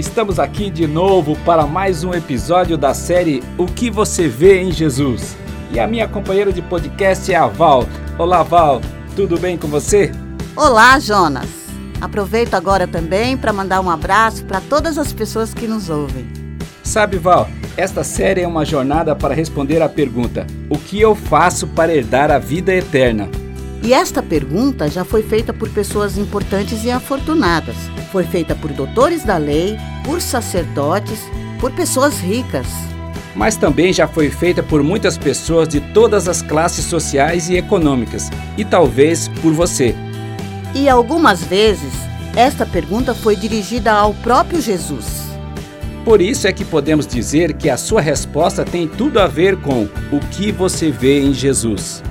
estamos aqui de novo para mais um episódio da série O que você vê em Jesus. E a minha companheira de podcast é a Val. Olá, Val, tudo bem com você? Olá, Jonas. Aproveito agora também para mandar um abraço para todas as pessoas que nos ouvem. Sabe, Val, esta série é uma jornada para responder à pergunta: O que eu faço para herdar a vida eterna? E esta pergunta já foi feita por pessoas importantes e afortunadas. Foi feita por doutores da lei, por sacerdotes, por pessoas ricas. Mas também já foi feita por muitas pessoas de todas as classes sociais e econômicas, e talvez por você. E algumas vezes, esta pergunta foi dirigida ao próprio Jesus. Por isso é que podemos dizer que a sua resposta tem tudo a ver com o que você vê em Jesus.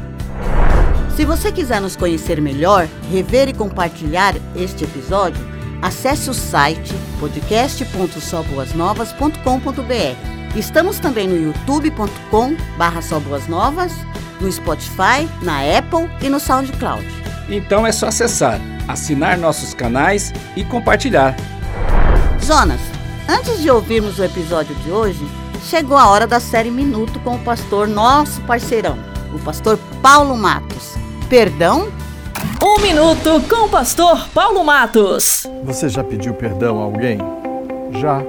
Se você quiser nos conhecer melhor, rever e compartilhar este episódio, acesse o site podcast.soboasnovas.com.br. Estamos também no youtube.com barra Novas, no Spotify, na Apple e no SoundCloud. Então é só acessar, assinar nossos canais e compartilhar. Jonas, antes de ouvirmos o episódio de hoje, chegou a hora da série Minuto com o pastor nosso parceirão, o pastor Paulo Matos. Perdão? Um minuto com o pastor Paulo Matos. Você já pediu perdão a alguém? Já.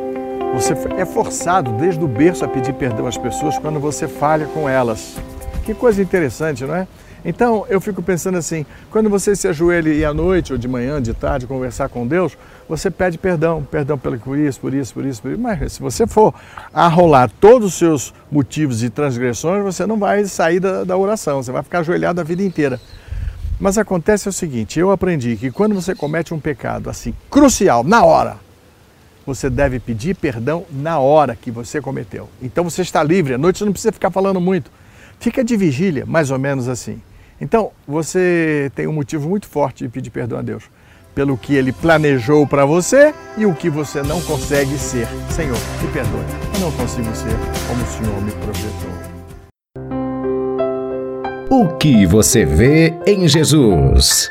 Você é forçado desde o berço a pedir perdão às pessoas quando você falha com elas. Que coisa interessante, não é? Então eu fico pensando assim: quando você se ajoelha e à noite, ou de manhã, de tarde, conversar com Deus, você pede perdão, perdão por isso, por isso, por isso, por isso. Mas se você for arrolar todos os seus motivos e transgressões, você não vai sair da, da oração, você vai ficar ajoelhado a vida inteira. Mas acontece o seguinte: eu aprendi que quando você comete um pecado assim crucial, na hora, você deve pedir perdão na hora que você cometeu. Então você está livre, à noite você não precisa ficar falando muito. Fica de vigília, mais ou menos assim. Então, você tem um motivo muito forte de pedir perdão a Deus pelo que ele planejou para você e o que você não consegue ser. Senhor, me perdoe, eu não consigo ser como o Senhor me projetou. O que você vê em Jesus?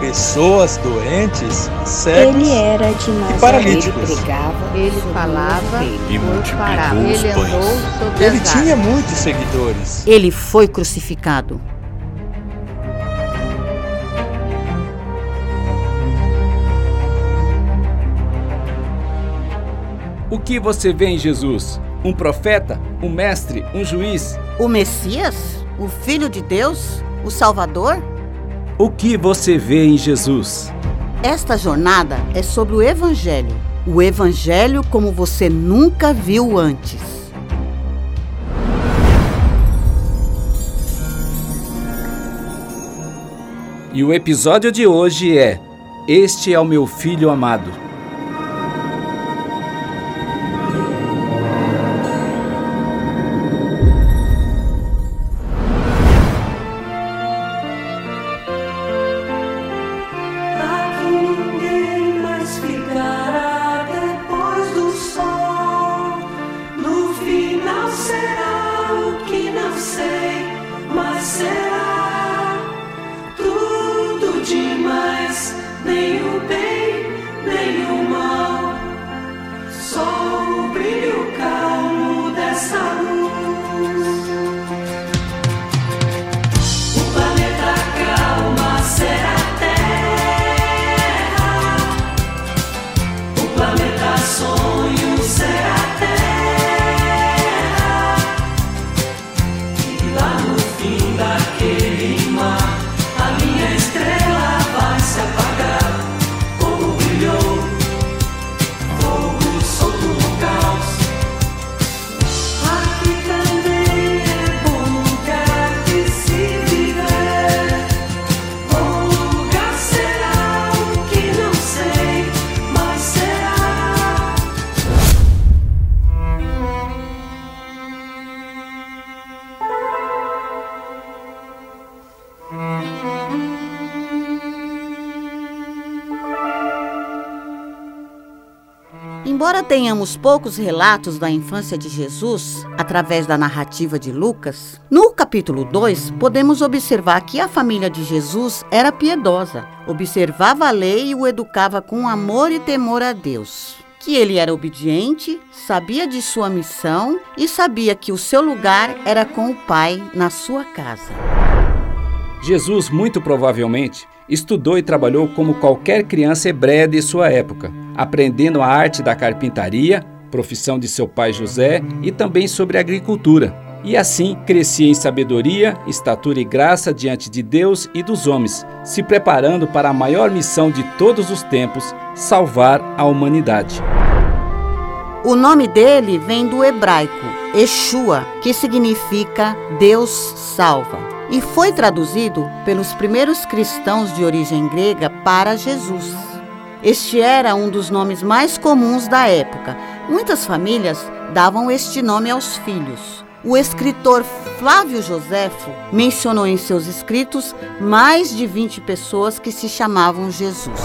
pessoas doentes, cegos Ele era de e paralíticos. Ele falava E os Ele andou Ele tinha muitos seguidores. Ele foi crucificado. O que você vê em Jesus? Um profeta? Um mestre? Um juiz? O Messias? O Filho de Deus? O Salvador? O que você vê em Jesus? Esta jornada é sobre o Evangelho. O Evangelho como você nunca viu antes. E o episódio de hoje é Este é o meu filho amado. Embora tenhamos poucos relatos da infância de Jesus através da narrativa de Lucas, no capítulo 2 podemos observar que a família de Jesus era piedosa, observava a lei e o educava com amor e temor a Deus. Que ele era obediente, sabia de sua missão e sabia que o seu lugar era com o Pai na sua casa. Jesus, muito provavelmente, estudou e trabalhou como qualquer criança hebreia de sua época, aprendendo a arte da carpintaria, profissão de seu pai José, e também sobre agricultura. E assim crescia em sabedoria, estatura e graça diante de Deus e dos homens, se preparando para a maior missão de todos os tempos, salvar a humanidade. O nome dele vem do hebraico Yeshua, que significa Deus salva, e foi traduzido pelos primeiros cristãos de origem grega para Jesus. Este era um dos nomes mais comuns da época. Muitas famílias davam este nome aos filhos. O escritor Flávio Joséfo mencionou em seus escritos mais de 20 pessoas que se chamavam Jesus.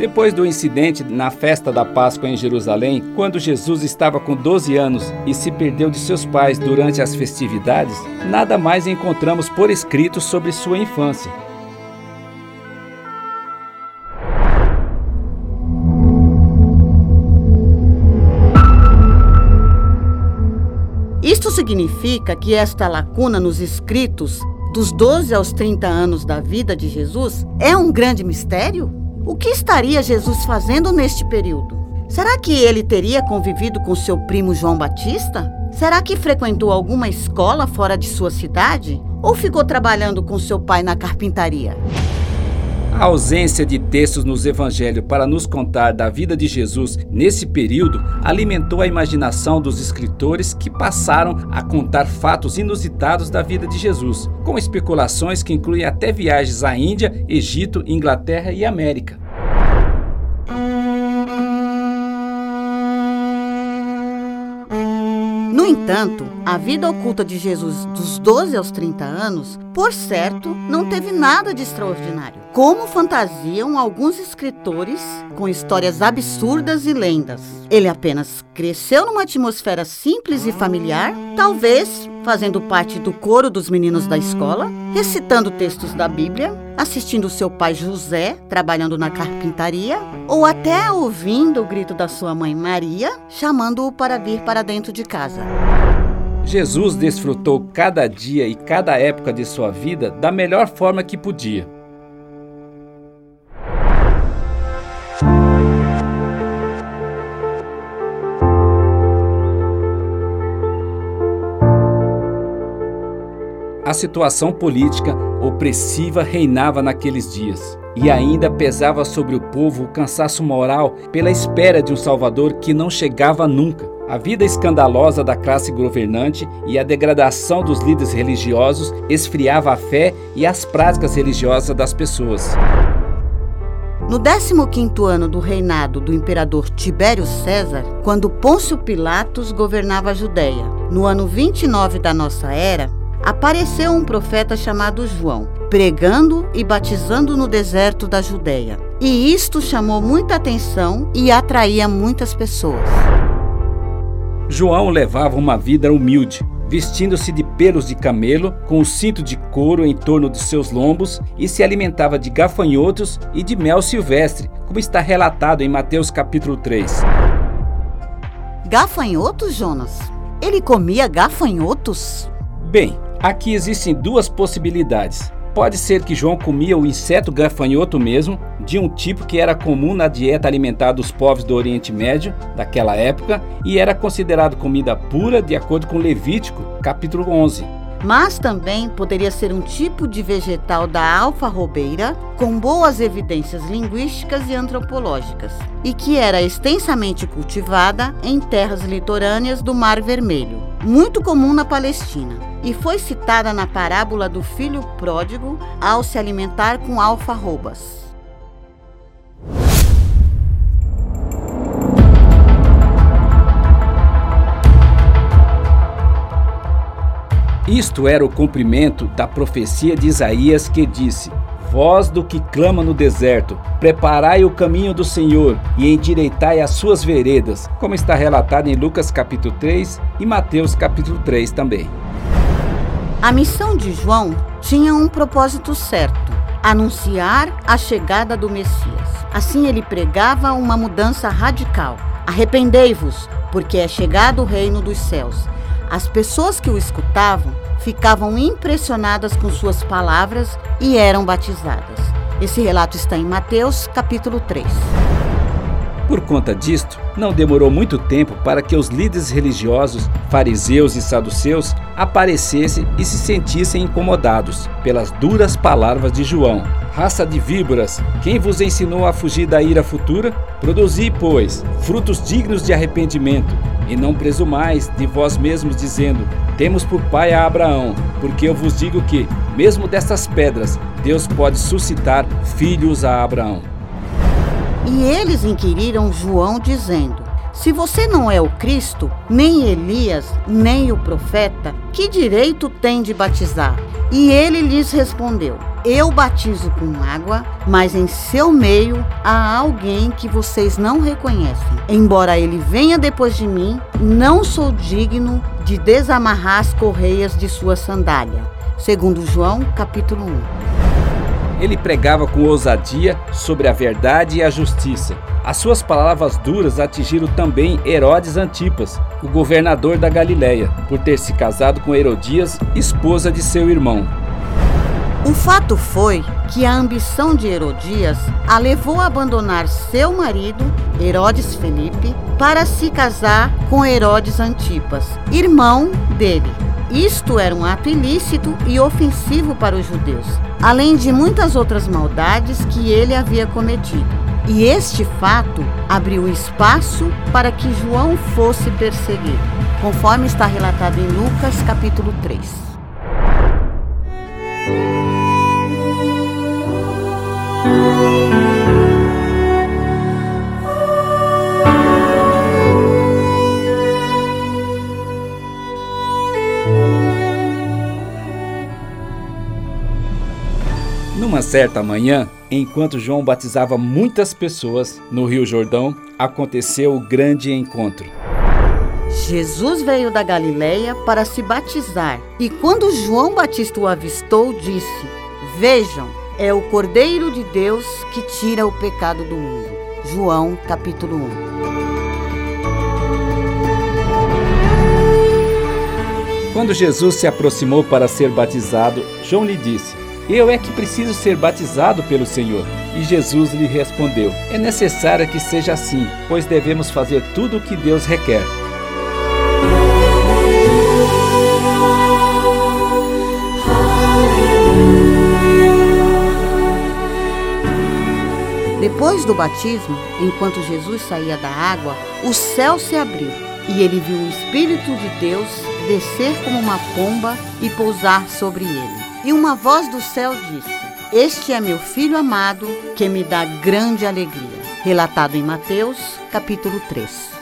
Depois do incidente na festa da Páscoa em Jerusalém, quando Jesus estava com 12 anos e se perdeu de seus pais durante as festividades, nada mais encontramos por escrito sobre sua infância. Isto significa que esta lacuna nos escritos, dos 12 aos 30 anos da vida de Jesus, é um grande mistério? O que estaria Jesus fazendo neste período? Será que ele teria convivido com seu primo João Batista? Será que frequentou alguma escola fora de sua cidade? Ou ficou trabalhando com seu pai na carpintaria? A ausência de textos nos evangelhos para nos contar da vida de Jesus nesse período alimentou a imaginação dos escritores que passaram a contar fatos inusitados da vida de Jesus, com especulações que incluem até viagens à Índia, Egito, Inglaterra e América. No entanto, a vida oculta de Jesus dos 12 aos 30 anos, por certo, não teve nada de extraordinário. Como fantasiam alguns escritores com histórias absurdas e lendas. Ele apenas cresceu numa atmosfera simples e familiar, talvez fazendo parte do coro dos meninos da escola, recitando textos da Bíblia, assistindo seu pai José trabalhando na carpintaria, ou até ouvindo o grito da sua mãe Maria chamando-o para vir para dentro de casa. Jesus desfrutou cada dia e cada época de sua vida da melhor forma que podia. A situação política opressiva reinava naqueles dias. E ainda pesava sobre o povo o cansaço moral pela espera de um Salvador que não chegava nunca. A vida escandalosa da classe governante e a degradação dos líderes religiosos esfriava a fé e as práticas religiosas das pessoas. No 15º ano do reinado do imperador Tibério César, quando Pôncio Pilatos governava a Judéia, no ano 29 da nossa era, apareceu um profeta chamado João, pregando e batizando no deserto da Judéia. E isto chamou muita atenção e atraía muitas pessoas. João levava uma vida humilde, vestindo-se de pelos de camelo, com um cinto de couro em torno de seus lombos e se alimentava de gafanhotos e de mel silvestre, como está relatado em Mateus capítulo 3. Gafanhotos, Jonas? Ele comia gafanhotos? Bem, aqui existem duas possibilidades. Pode ser que João comia o inseto gafanhoto mesmo, de um tipo que era comum na dieta alimentar dos povos do Oriente Médio daquela época e era considerado comida pura de acordo com Levítico, capítulo 11. mas também poderia ser um tipo de vegetal da alfarrobeira com boas evidências linguísticas e antropológicas e que era extensamente cultivada em terras litorâneas do Mar Vermelho, muito comum na Palestina, e foi citada na parábola do filho pródigo ao se alimentar com alfarrobas. Isto era o cumprimento da profecia de Isaías que disse: Voz do que clama no deserto, preparai o caminho do Senhor e endireitai as suas veredas, como está relatado em Lucas capítulo 3 e Mateus capítulo 3 também. A missão de João tinha um propósito certo: anunciar a chegada do Messias. Assim ele pregava uma mudança radical. Arrependei-vos, porque é chegado o reino dos céus. As pessoas que o escutavam ficavam impressionadas com suas palavras e eram batizadas. Esse relato está em Mateus, capítulo 3. Por conta disto, não demorou muito tempo para que os líderes religiosos, fariseus e saduceus, aparecessem e se sentissem incomodados pelas duras palavras de João. Raça de víboras, quem vos ensinou a fugir da ira futura? Produzi, pois, frutos dignos de arrependimento, e não presumais de vós mesmos, dizendo: Temos por pai a Abraão, porque eu vos digo que, mesmo destas pedras, Deus pode suscitar filhos a Abraão. E eles inquiriram João, dizendo: Se você não é o Cristo, nem Elias, nem o profeta, que direito tem de batizar? E ele lhes respondeu: Eu batizo com água, mas em seu meio há alguém que vocês não reconhecem. Embora ele venha depois de mim, não sou digno de desamarrar as correias de sua sandália. Segundo João, capítulo 1. Ele pregava com ousadia sobre a verdade e a justiça. As suas palavras duras atingiram também Herodes Antipas, o governador da Galiléia, por ter se casado com Herodias, esposa de seu irmão. O fato foi que a ambição de Herodias a levou a abandonar seu marido, Herodes Felipe, para se casar com Herodes Antipas, irmão dele. Isto era um ato ilícito e ofensivo para os judeus, além de muitas outras maldades que ele havia cometido. E este fato abriu espaço para que João fosse perseguido, conforme está relatado em Lucas capítulo 3. Numa certa manhã, enquanto João batizava muitas pessoas no Rio Jordão, aconteceu o grande encontro. Jesus veio da Galileia para se batizar, e quando João Batista o avistou, disse: Vejam, é o Cordeiro de Deus que tira o pecado do mundo. João, capítulo 1. Quando Jesus se aproximou para ser batizado, João lhe disse: Eu é que preciso ser batizado pelo Senhor. E Jesus lhe respondeu: É necessário que seja assim, pois devemos fazer tudo o que Deus requer. Depois do batismo, enquanto Jesus saía da água, o céu se abriu e ele viu o Espírito de Deus descer como uma pomba e pousar sobre ele. E uma voz do céu disse: Este é meu filho amado, que me dá grande alegria. Relatado em Mateus, capítulo 3.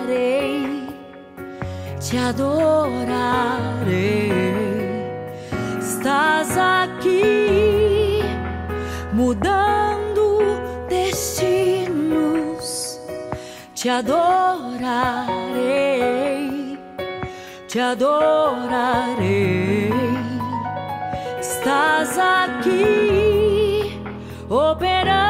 Adorarei, te adorarei. Estás aqui, mudando destinos. Te adorarei, te adorarei. Estás aqui operando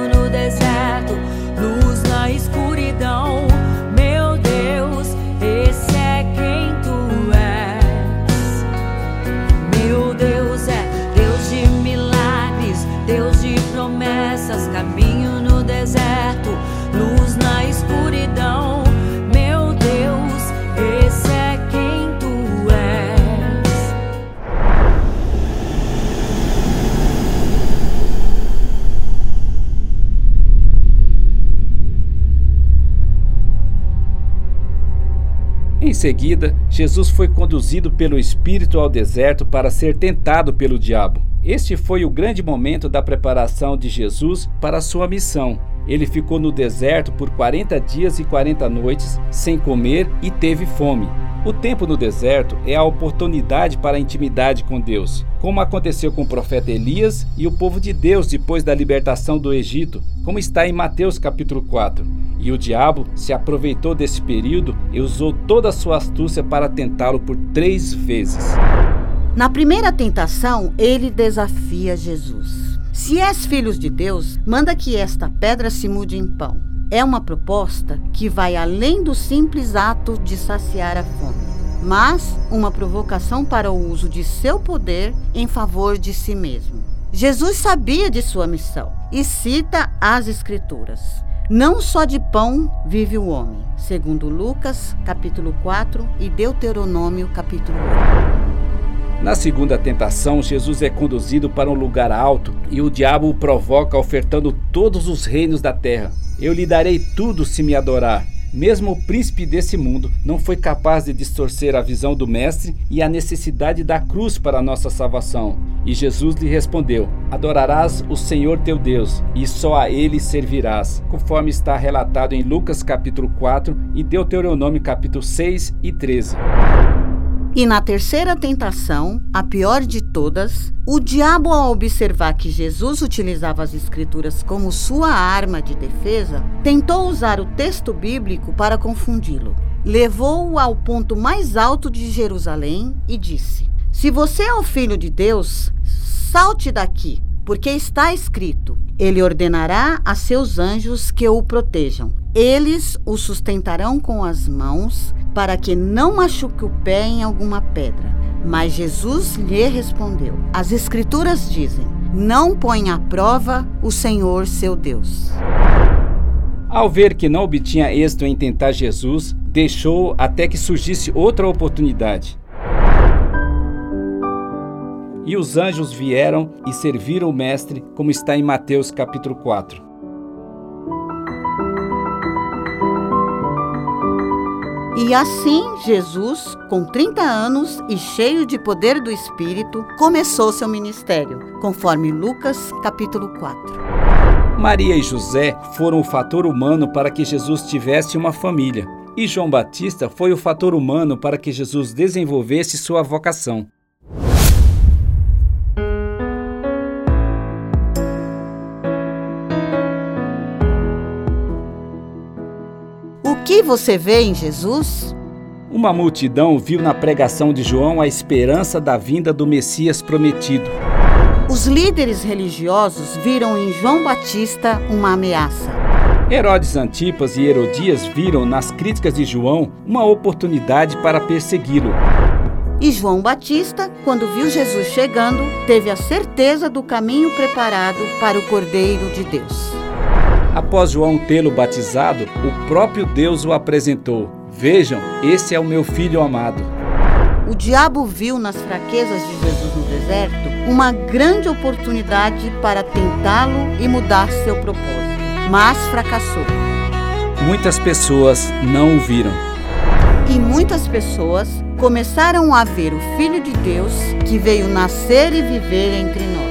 down Em seguida, Jesus foi conduzido pelo Espírito ao deserto para ser tentado pelo diabo. Este foi o grande momento da preparação de Jesus para sua missão. Ele ficou no deserto por 40 dias e 40 noites, sem comer e teve fome. O tempo no deserto é a oportunidade para a intimidade com Deus, como aconteceu com o profeta Elias e o povo de Deus depois da libertação do Egito, como está em Mateus capítulo 4. E o diabo se aproveitou desse período e usou toda a sua astúcia para tentá-lo por três vezes. Na primeira tentação, ele desafia Jesus. Se és filhos de Deus, manda que esta pedra se mude em pão. É uma proposta que vai além do simples ato de saciar a fome, mas uma provocação para o uso de seu poder em favor de si mesmo. Jesus sabia de sua missão e cita as Escrituras. Não só de pão vive o homem, segundo Lucas, capítulo 4 e Deuteronômio, capítulo 8. Na segunda tentação, Jesus é conduzido para um lugar alto e o diabo o provoca ofertando todos os reinos da terra. Eu lhe darei tudo se me adorar. Mesmo o príncipe desse mundo não foi capaz de distorcer a visão do Mestre e a necessidade da cruz para a nossa salvação. E Jesus lhe respondeu: Adorarás o Senhor teu Deus, e só a ele servirás, conforme está relatado em Lucas capítulo 4 e Deuteronômio capítulo 6 e 13. E na terceira tentação, a pior de todas, o diabo, ao observar que Jesus utilizava as Escrituras como sua arma de defesa, tentou usar o texto bíblico para confundi-lo. Levou-o ao ponto mais alto de Jerusalém e disse: Se você é o filho de Deus, salte daqui, porque está escrito: Ele ordenará a seus anjos que o protejam. Eles o sustentarão com as mãos, para que não machuque o pé em alguma pedra. Mas Jesus lhe respondeu: As Escrituras dizem: Não ponha à prova o Senhor seu Deus. Ao ver que não obtinha êxito em tentar Jesus, deixou até que surgisse outra oportunidade. E os anjos vieram e serviram o Mestre, como está em Mateus capítulo 4. E assim Jesus, com 30 anos e cheio de poder do Espírito, começou seu ministério, conforme Lucas capítulo 4. Maria e José foram o fator humano para que Jesus tivesse uma família, e João Batista foi o fator humano para que Jesus desenvolvesse sua vocação. Que você vê em Jesus? Uma multidão viu na pregação de João a esperança da vinda do Messias prometido. Os líderes religiosos viram em João Batista uma ameaça. Herodes Antipas e Herodias viram nas críticas de João uma oportunidade para persegui-lo. E João Batista, quando viu Jesus chegando, teve a certeza do caminho preparado para o Cordeiro de Deus. Após João tê-lo batizado, o próprio Deus o apresentou. Vejam, esse é o meu filho amado. O diabo viu nas fraquezas de Jesus no deserto uma grande oportunidade para tentá-lo e mudar seu propósito, mas fracassou. Muitas pessoas não o viram. E muitas pessoas começaram a ver o Filho de Deus que veio nascer e viver entre nós.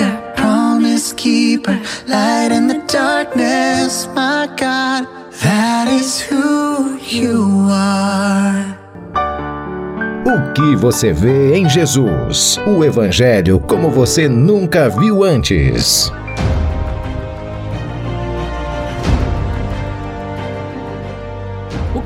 my God, that is who you are. O que você vê em Jesus? O Evangelho como você nunca viu antes.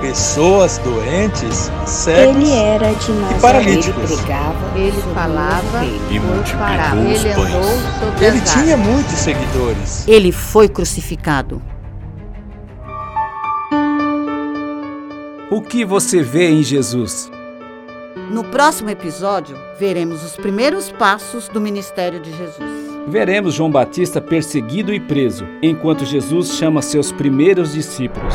pessoas doentes, cegos Ele era de e paralíticos. Ele falava E multiplicou Ele pães. andou sobre Ele tinha muitos seguidores. Ele foi crucificado. O que você vê em Jesus? No próximo episódio, veremos os primeiros passos do ministério de Jesus. Veremos João Batista perseguido e preso, enquanto Jesus chama seus primeiros discípulos.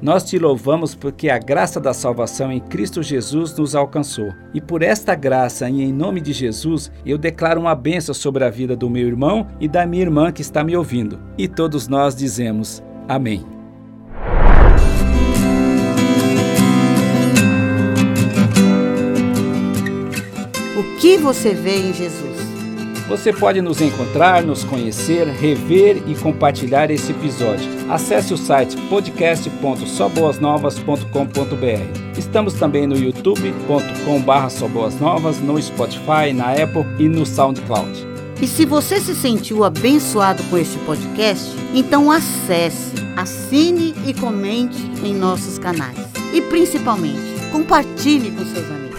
Nós te louvamos porque a graça da salvação em Cristo Jesus nos alcançou. E por esta graça e em nome de Jesus, eu declaro uma bênção sobre a vida do meu irmão e da minha irmã que está me ouvindo. E todos nós dizemos: Amém. O que você vê em Jesus? Você pode nos encontrar, nos conhecer, rever e compartilhar esse episódio. Acesse o site podcast.soboasnovas.com.br. Estamos também no youtube.com.br soboasnovas, no Spotify, na Apple e no SoundCloud. E se você se sentiu abençoado com este podcast, então acesse, assine e comente em nossos canais. E principalmente, compartilhe com seus amigos.